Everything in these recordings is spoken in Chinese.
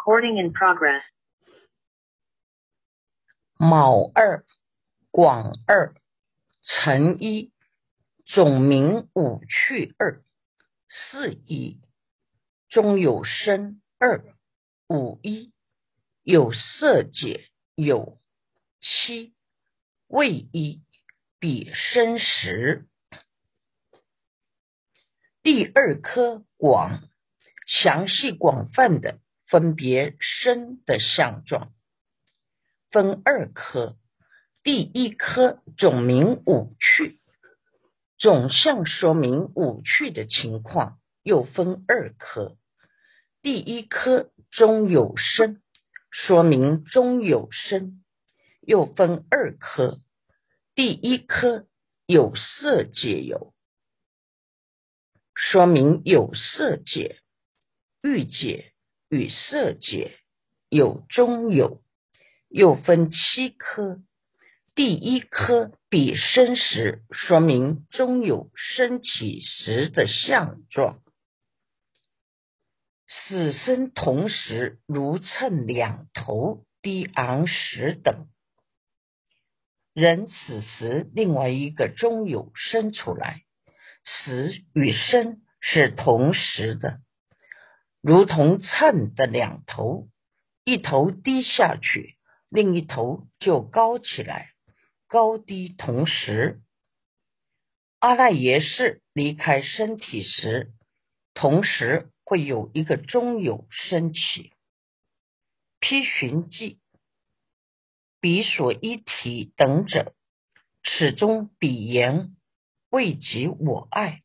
Recording in progress. 卯二、广二、辰一，总名五去二，四一，中有生二，五一，有色解有七，未一，比生时。第二颗广，详细广泛的分别生的相状，分二科。第一科总名五趣，总相说明五趣的情况，又分二科。第一科中有生，说明中有生，又分二科。第一科有色解有。说明有色界、欲界与色界有中有，又分七科。第一科比生时，说明中有升起时的相状。死生同时，如秤两头，低昂时等。人死时，另外一个中有生出来。死与生是同时的，如同秤的两头，一头低下去，另一头就高起来，高低同时。阿赖耶识离开身体时，同时会有一个中有升起。批寻记，彼所一体等者，此中彼言。未及我爱，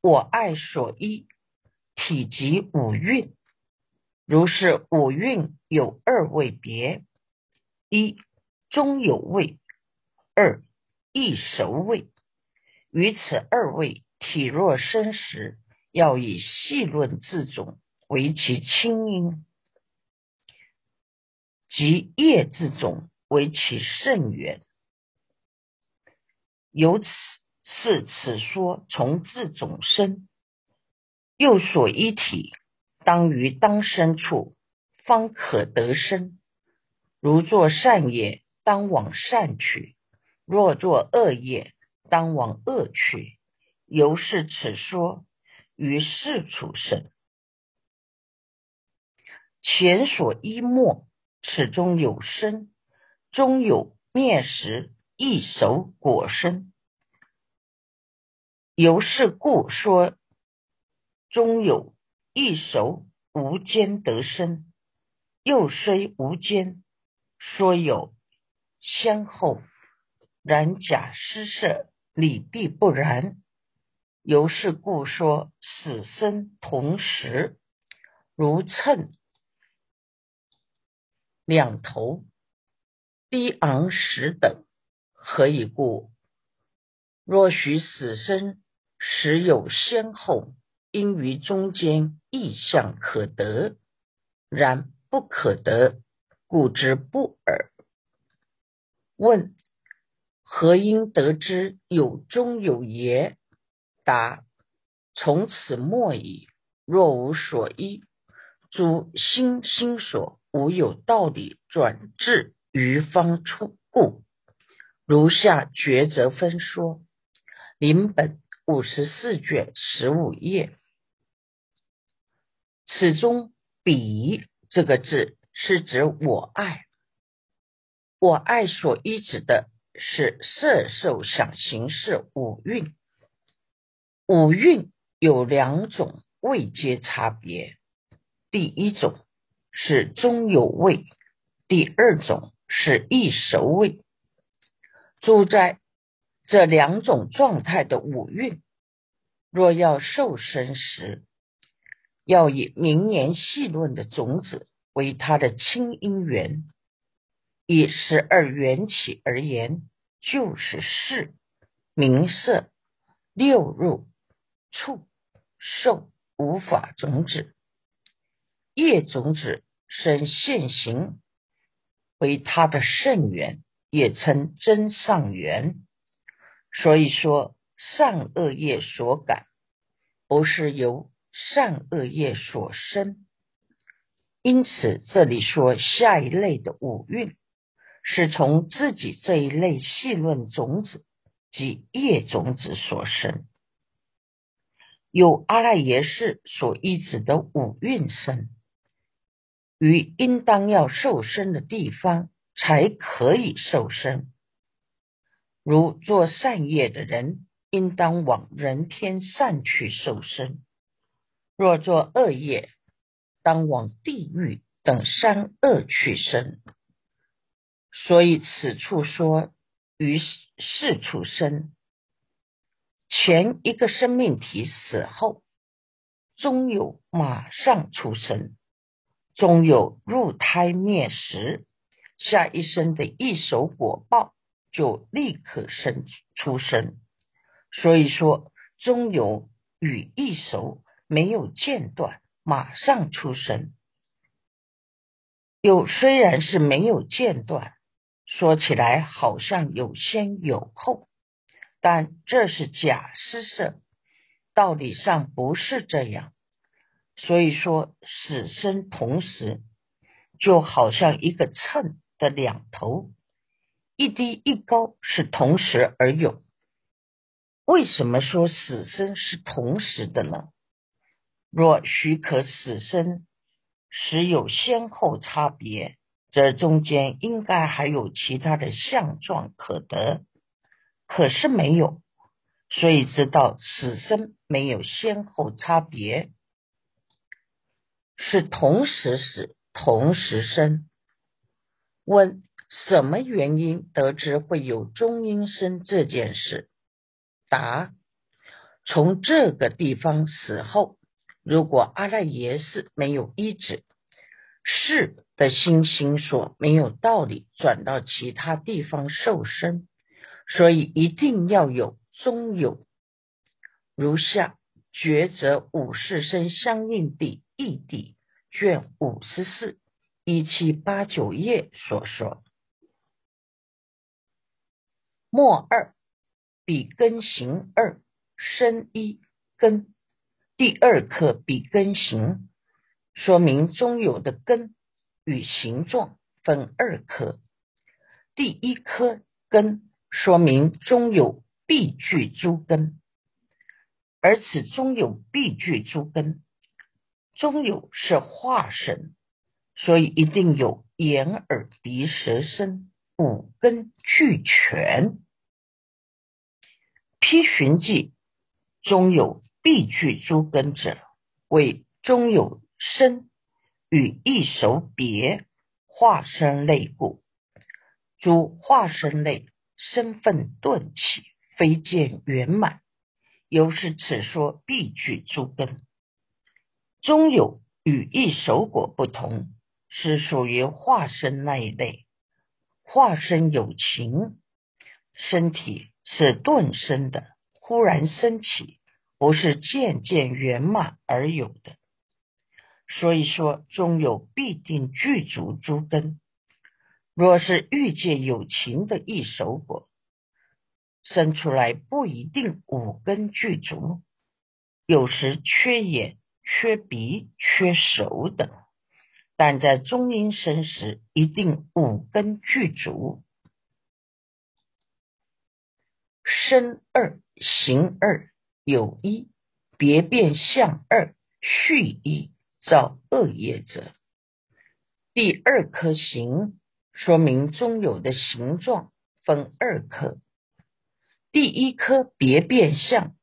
我爱所依体及五蕴，如是五蕴有二位别：一中有位，二易熟位。于此二位体若生时，要以细论自种为其清音，及业自种为其甚缘。由此。是此说从自种生，又所一体，当于当身处，方可得生。如作善业，当往善去；若作恶业，当往恶去。由是此说于世处生，前所依末，此中有生，终有灭时，亦熟果生。由是故说，中有一熟无间得生，又虽无间，说有先后，然假失色，理必不然。由是故说死生同时，如秤两头，低昂时等，何以故？若许死生。时有先后，因于中间意象可得，然不可得，故之不耳。问：何因得知有中有也？答：从此莫矣。若无所依，诸心心所无有道理转至于方出故。如下抉择分说，临本。五十四卷十五页，此中“彼”这个字是指我爱，我爱所依指的是色、受、想、行、识五蕴。五蕴有两种位阶差别，第一种是中有位，第二种是易熟位。住在这两种状态的五蕴，若要受生时，要以明言细论的种子为它的亲因缘。以十二缘起而言，就是视、名色、六入、触、受无法种子。业种子生现行，为它的圣缘，也称真上缘。所以说，善恶业所感，不是由善恶业所生。因此，这里说下一类的五蕴，是从自己这一类细论种子及业种子所生，有阿赖耶识所依止的五蕴生，于应当要受生的地方才可以受生。如做善业的人，应当往人天善去受生；若做恶业，当往地狱等三恶去生。所以此处说于世处生，前一个生命体死后，终有马上出生，终有入胎灭时，下一生的一手果报。就立刻生出生，所以说终有与一手没有间断，马上出生。又虽然是没有间断，说起来好像有先有后，但这是假施设，道理上不是这样。所以说死生同时，就好像一个秤的两头。一低一高是同时而有，为什么说死生是同时的呢？若许可死生实有先后差别，这中间应该还有其他的相状可得，可是没有，所以知道死生没有先后差别，是同时死，同时生。问。什么原因得知会有中阴身这件事？答：从这个地方死后，如果阿赖耶识没有医治，是的心心所没有道理转到其他地方受身，所以一定要有中有。如下抉择五世生相应地异地卷五十四一七八九页所说。末二比根行二生一根，第二颗比根形，说明中有的根与形状分二颗。第一颗根说明中有必具诸根，而此中有必具诸根，中有是化身，所以一定有眼耳鼻舌身。五根俱全，批寻记中有必具诸根者，为中有身与一手别化身类故。诸化身类身份顿起，非见圆满，由是此说必具诸根。中有与一手果不同，是属于化身那一类。化身有情，身体是顿生的，忽然升起，不是渐渐圆满而有的。所以说，终有必定具足诸根。若是欲界有情的一手果生出来，不一定五根具足，有时缺眼、缺鼻、缺手等。但在中阴身时，一定五根具足，身二行二有一别变相二续一造恶业者，第二颗形说明中有的形状分二颗，第一颗别变相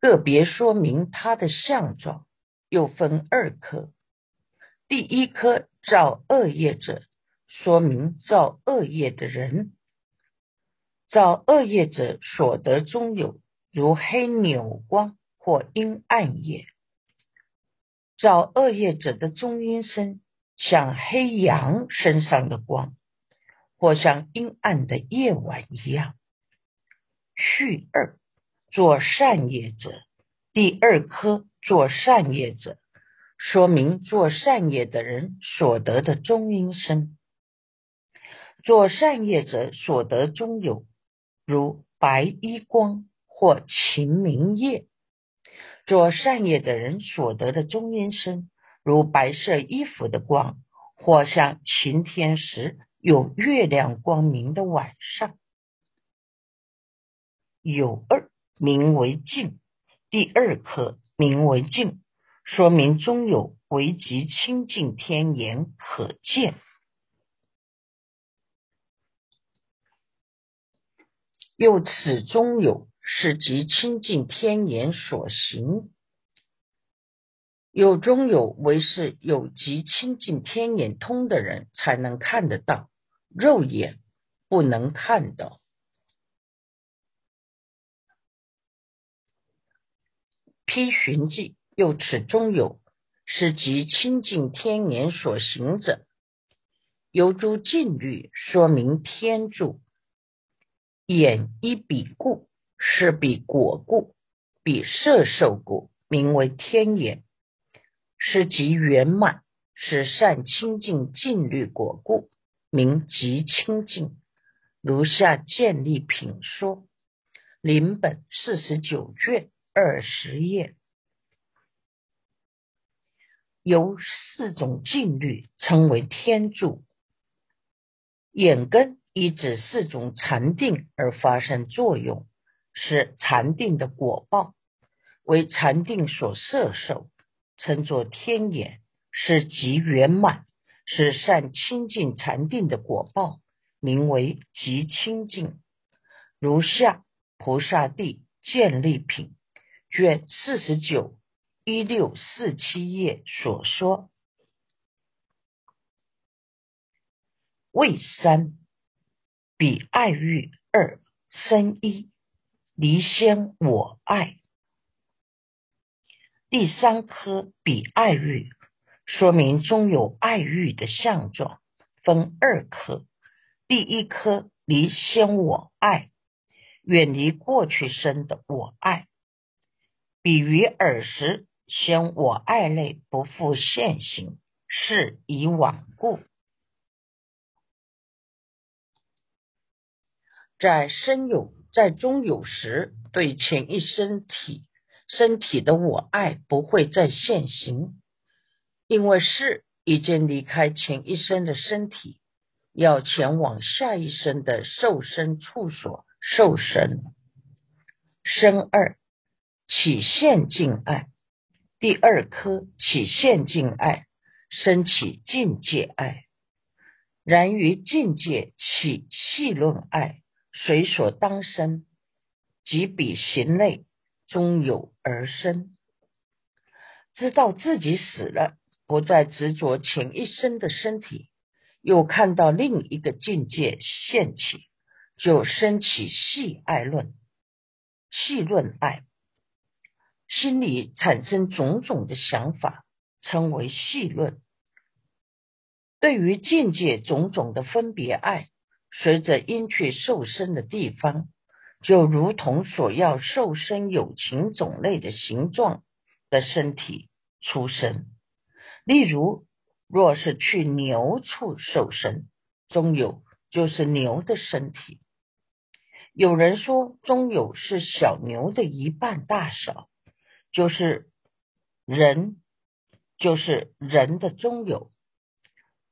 个别说明它的相状又分二颗。第一颗造恶业者，说明造恶业的人，造恶业者所得中有如黑扭光或阴暗夜。造恶业者的中阴身，像黑羊身上的光，或像阴暗的夜晚一样。序二做善业者，第二颗做善业者。说明做善业的人所得的中阴身，做善业者所得中有如白衣光或晴明夜。做善业的人所得的中阴身，如白色衣服的光，或像晴天时有月亮光明的晚上。有二名为净，第二颗名为净，说明中有为极清净天眼可见。又此中有是即清净天眼所行。有中有为是有即清净天眼通的人才能看得到，肉眼不能看到。批寻迹，又此中有是即清净天眼所行者，由诸禁律，说明天助。眼一比故，是比果故，比色受故，名为天眼，是即圆满，是善清净净律果故，名即清净。如下建立品说，临本四十九卷。二十页由四种静律称为天助，眼根依止四种禅定而发生作用，是禅定的果报，为禅定所摄受，称作天眼，是极圆满，是善清净禅定的果报，名为极清净。如下菩萨地建立品。卷四十九一六四七页所说，为三彼爱欲二生一离先我爱，第三颗比爱欲，说明中有爱欲的相状，分二颗，第一颗离先我爱，远离过去生的我爱。比于尔时，先我爱类不复现行，是以往故。在生有，在终有时，对前一身体身体的我爱不会再现行，因为是已经离开前一生的身体，要前往下一生的受生处所受生。生二。起现境爱，第二颗起现境爱，升起境界爱。然于境界起细论爱，水所当生，即彼行内终有而生。知道自己死了，不再执着前一生的身体，又看到另一个境界现起，就升起细爱论，细论爱。心里产生种种的想法，称为细论。对于境界种种的分别爱，随着因去受身的地方，就如同所要受身有情种类的形状的身体出生。例如，若是去牛处受身，中有就是牛的身体。有人说，中有是小牛的一半大小。就是人，就是人的中有；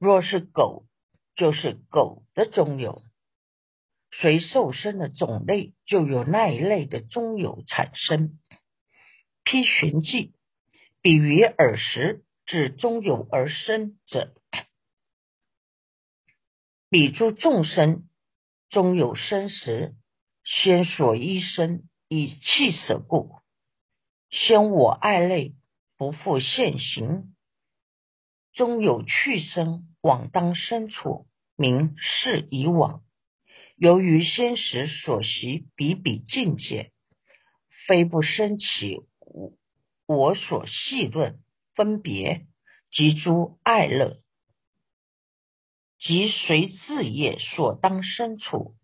若是狗，就是狗的中有。随受生的种类，就有那一类的中有产生。批寻记，比于耳时，指中有而生者，比诸众生中有生时，先所依生以气舍故。先我爱类不复现行，终有去生往当生处，名是以往。由于先时所习比比境界，非不生起我我所细论分别及诸爱乐，即随自业所当身处，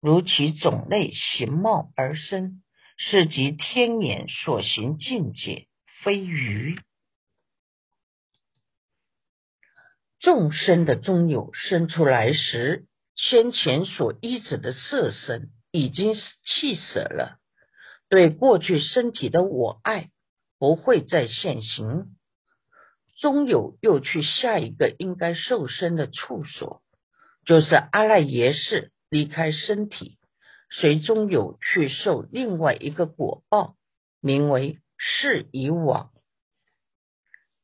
如其种类形貌而生。是即天眼所行境界，非愚。众生的中有生出来时，先前所依止的色身已经弃舍了，对过去身体的我爱不会再现行。终有又去下一个应该受身的处所，就是阿赖耶识离开身体，随终有去受另外一个果报，名为是以往。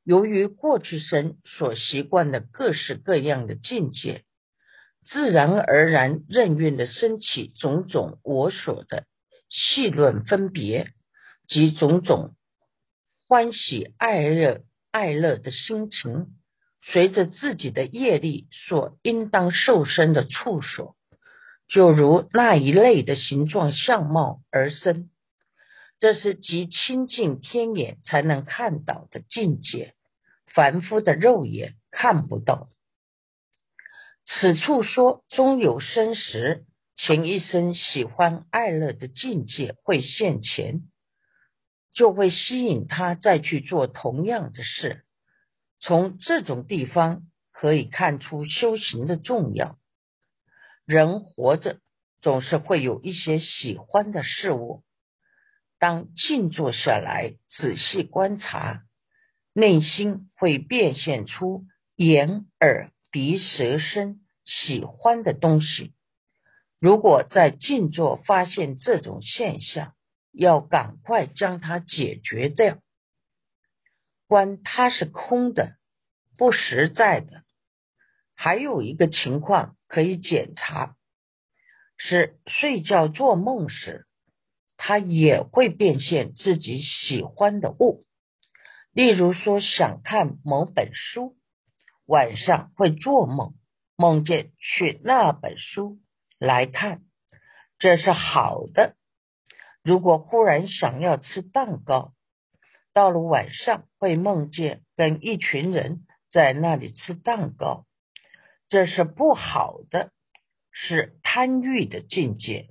由于过去生所习惯的各式各样的境界，自然而然任运的升起种种我所的细论分别及种种欢喜爱乐爱乐的心情，随着自己的业力所应当受身的处所，就如那一类的形状相貌而生。这是极亲近天眼才能看到的境界，凡夫的肉眼看不到。此处说，终有生时，前一生喜欢爱乐的境界会现前，就会吸引他再去做同样的事。从这种地方可以看出修行的重要。人活着总是会有一些喜欢的事物。当静坐下来，仔细观察，内心会变现出眼、耳、鼻、舌、身喜欢的东西。如果在静坐发现这种现象，要赶快将它解决掉。观它是空的、不实在的。还有一个情况可以检查，是睡觉做梦时。他也会变现自己喜欢的物，例如说想看某本书，晚上会做梦，梦见取那本书来看，这是好的。如果忽然想要吃蛋糕，到了晚上会梦见跟一群人在那里吃蛋糕，这是不好的，是贪欲的境界。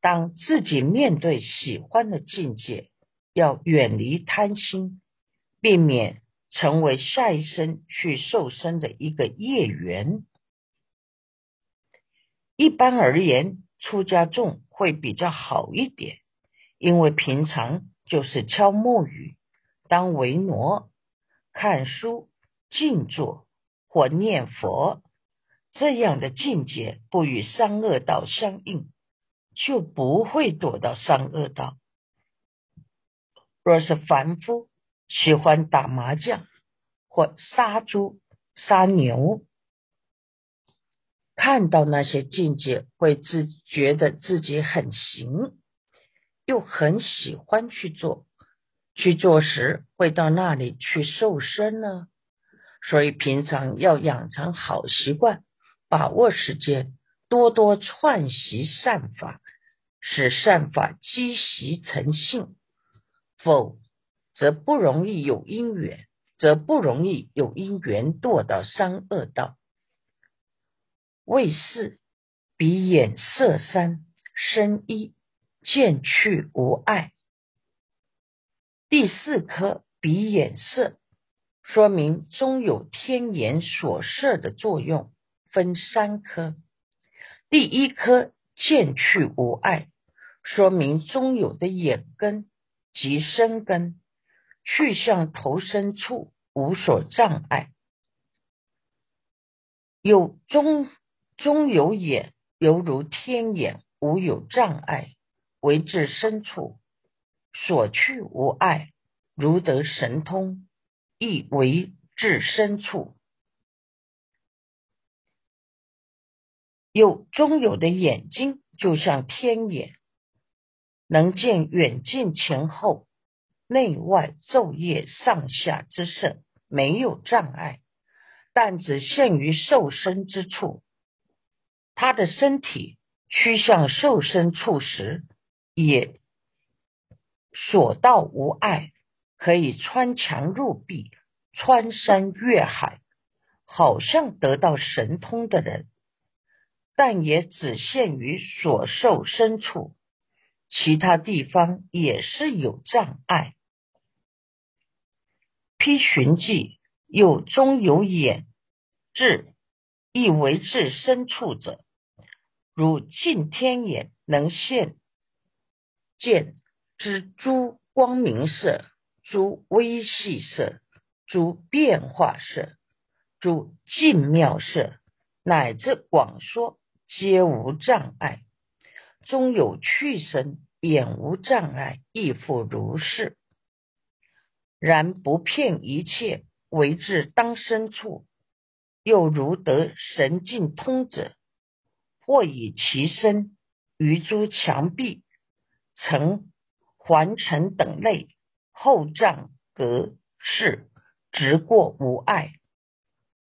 当自己面对喜欢的境界，要远离贪心，避免成为下一生去受生的一个业缘。一般而言，出家众会比较好一点，因为平常就是敲木鱼、当维挪、看书、静坐或念佛这样的境界，不与三恶道相应。就不会躲到三恶道。若是凡夫喜欢打麻将或杀猪、杀牛，看到那些境界，会自觉得自己很行，又很喜欢去做。去做时会到那里去受身呢。所以平常要养成好习惯，把握时间。多多串习善法，使善法积习成性，否则不容易有因缘，则不容易有因缘堕到三恶道。为是鼻眼色三身一见去无碍。第四颗鼻眼色，说明中有天眼所摄的作用，分三颗。第一颗见去无碍，说明中有的眼根及身根去向投生处无所障碍，有中中有眼，犹如天眼，无有障碍，为至深处所去无碍，如得神通，亦为至深处。有中有的眼睛，就像天眼，能见远近前后、内外昼夜上下之胜，没有障碍。但只限于受身之处，他的身体趋向受身处时，也所到无碍，可以穿墙入壁、穿山越海，好像得到神通的人。但也只限于所受身处，其他地方也是有障碍。披寻迹有中有眼智，亦为至深处者，如近天眼能现见之诸光明色、诸微细色、诸变化色，诸静妙色，乃至广说，皆无障碍。终有去生，眼无障碍，亦复如是。然不骗一切，为至当身处，又如得神境通者，或以其身于诸墙壁、城、环城等类，后障隔世，直过无碍。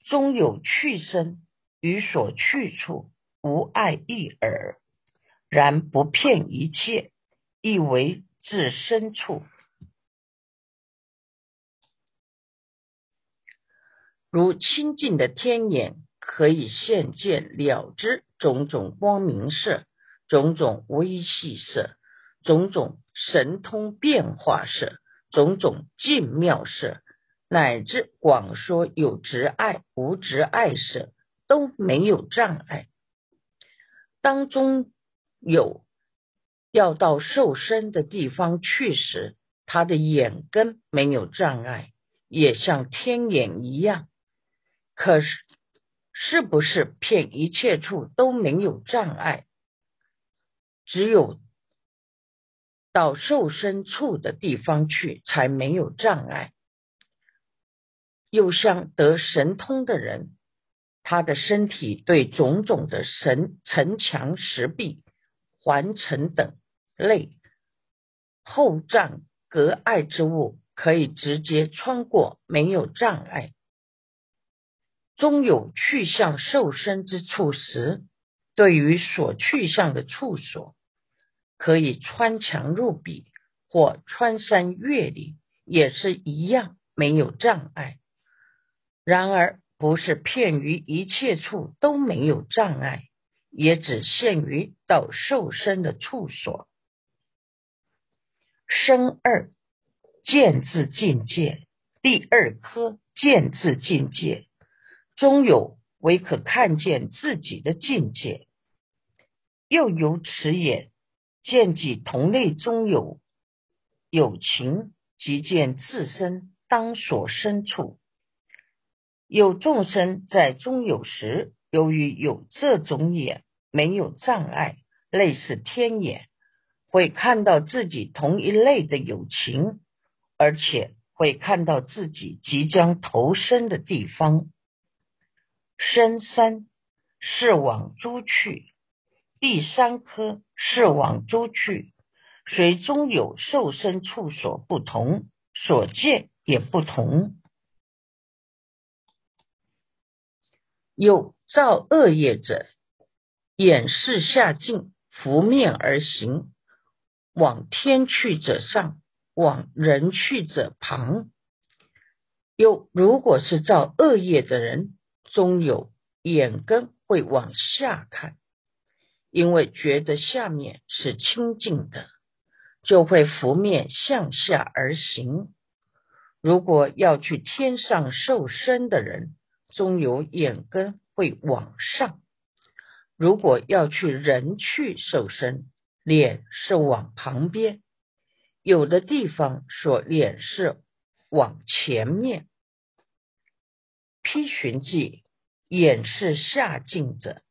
终有去生，于所去处无爱一耳。然不骗一切，亦为至深处。如清净的天眼，可以现见了知种种光明色、种种微细色、种种神通变化色、种种静妙色，乃至广说有执爱无执爱色，都没有障碍。当中。有要到瘦身的地方去时，他的眼根没有障碍，也像天眼一样。可是，是不是骗一切处都没有障碍？只有到瘦身处的地方去才没有障碍。又像得神通的人，他的身体对种种的神城墙石壁。环城等类厚障隔碍之物，可以直接穿过，没有障碍。终有去向受身之处时，对于所去向的处所，可以穿墙入壁或穿山越岭，也是一样没有障碍。然而，不是骗于一切处都没有障碍。也只限于到受身的处所。生二见字境界，第二颗见字境界，中有唯可看见自己的境界，又由此眼见己同类中有有情，即见自身当所身处。有众生在中有时。由于有这种眼，没有障碍，类似天眼，会看到自己同一类的友情，而且会看到自己即将投生的地方。深三是往诸去，第三颗是往诸去，随中有受身处所不同，所见也不同。有。造恶业者，眼视下境，拂面而行；往天去者上，往人去者旁。又如果是造恶业的人，终有眼根会往下看，因为觉得下面是清净的，就会拂面向下而行。如果要去天上受身的人，终有眼根。会往上。如果要去人去瘦身，脸是往旁边；有的地方说脸是往前面。批寻记眼是下镜者，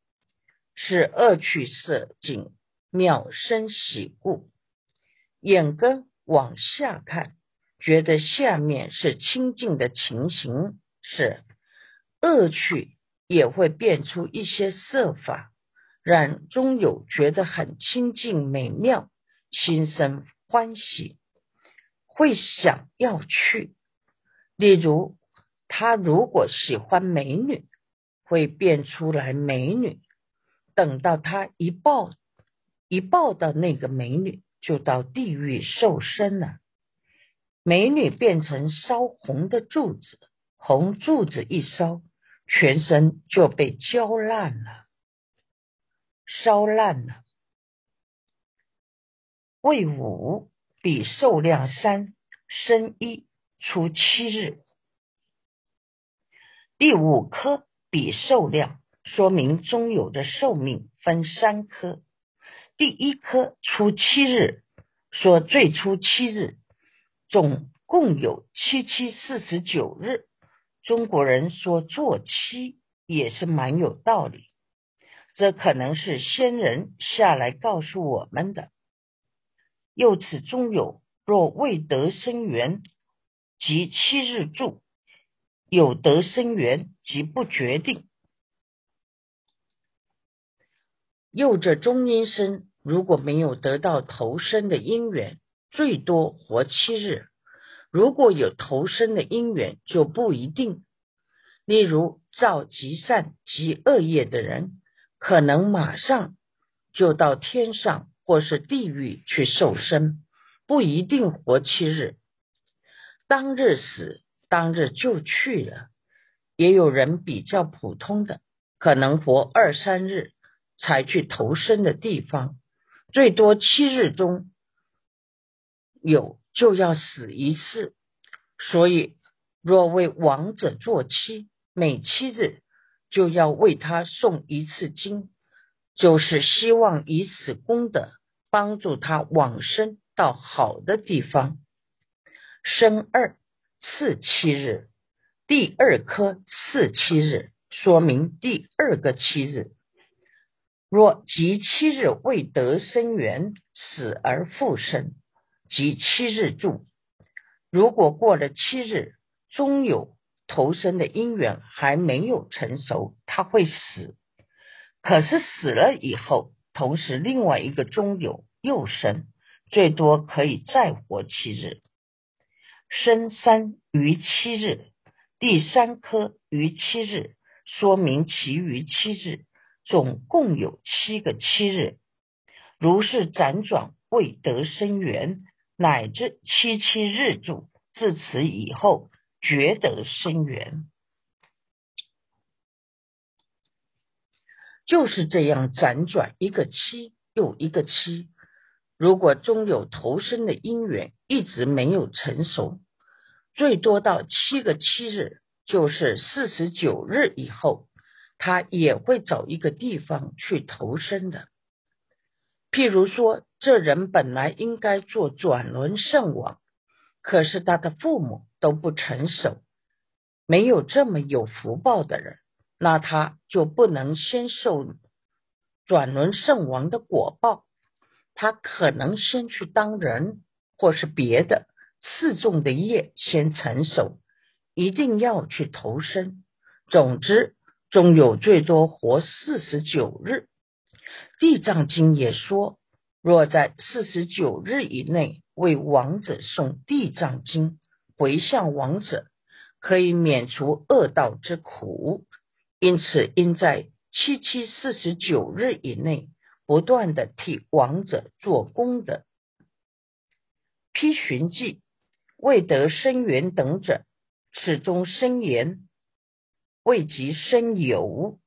是恶趣色境妙生喜故，眼根往下看，觉得下面是清净的情形，是恶趣。也会变出一些色法，让中有觉得很清净美妙，心生欢喜，会想要去。例如，他如果喜欢美女，会变出来美女。等到他一抱一抱到那个美女，就到地狱受身了。美女变成烧红的柱子，红柱子一烧。全身就被焦烂了，烧烂了。未五比寿量三生一出七日，第五颗比寿量说明中有的寿命分三颗，第一颗出七日，说最初七日总共有七七四十九日。中国人说做七也是蛮有道理，这可能是先人下来告诉我们的。又此中有，若未得生缘，即七日住；有得生缘，即不决定。又这中阴身，如果没有得到投生的因缘，最多活七日。如果有投生的因缘，就不一定。例如造极善极恶业的人，可能马上就到天上或是地狱去受生，不一定活七日。当日死，当日就去了。也有人比较普通的，可能活二三日才去投生的地方，最多七日中有。就要死一次，所以若为亡者做七，每七日就要为他诵一次经，就是希望以此功德帮助他往生到好的地方。生二次七日，第二颗次七日，说明第二个七日。若即七日未得生缘，死而复生。即七日住，如果过了七日，终有投生的因缘还没有成熟，他会死。可是死了以后，同时另外一个中有又生，最多可以再活七日。生三于七日，第三颗于七日，说明其余七日总共有七个七日。如是辗转未得生缘。乃至七七日住，自此以后觉得生缘，就是这样辗转一个七又一个七。如果终有投生的因缘一直没有成熟，最多到七个七日，就是四十九日以后，他也会找一个地方去投生的。譬如说，这人本来应该做转轮圣王，可是他的父母都不成熟，没有这么有福报的人，那他就不能先受转轮圣王的果报，他可能先去当人，或是别的次重的业先成熟，一定要去投生。总之，终有最多活四十九日。地藏经也说，若在四十九日以内为王者诵地藏经，回向王者，可以免除恶道之苦。因此，应在七七四十九日以内，不断的替王者做功德。批寻记未得生缘等者，始终生言未及生有。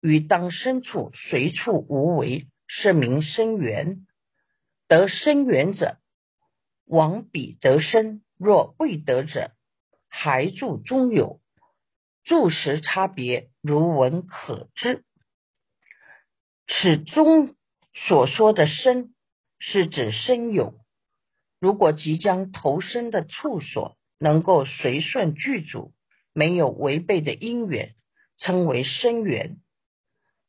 于当身处随处无为，是名生缘。得生缘者，往彼得生；若未得者，还住中有。住时差别，如闻可知。此中所说的生，是指生有。如果即将投生的处所能够随顺具足，没有违背的因缘，称为生缘。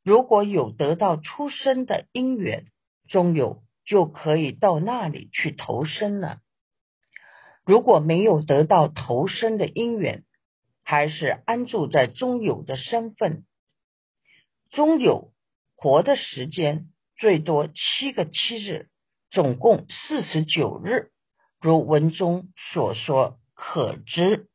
如果有得到出生的因缘，终有就可以到那里去投生了。如果没有得到投生的因缘，还是安住在中有的身份。中有活的时间最多七个七日，总共四十九日。如文中所说，可知。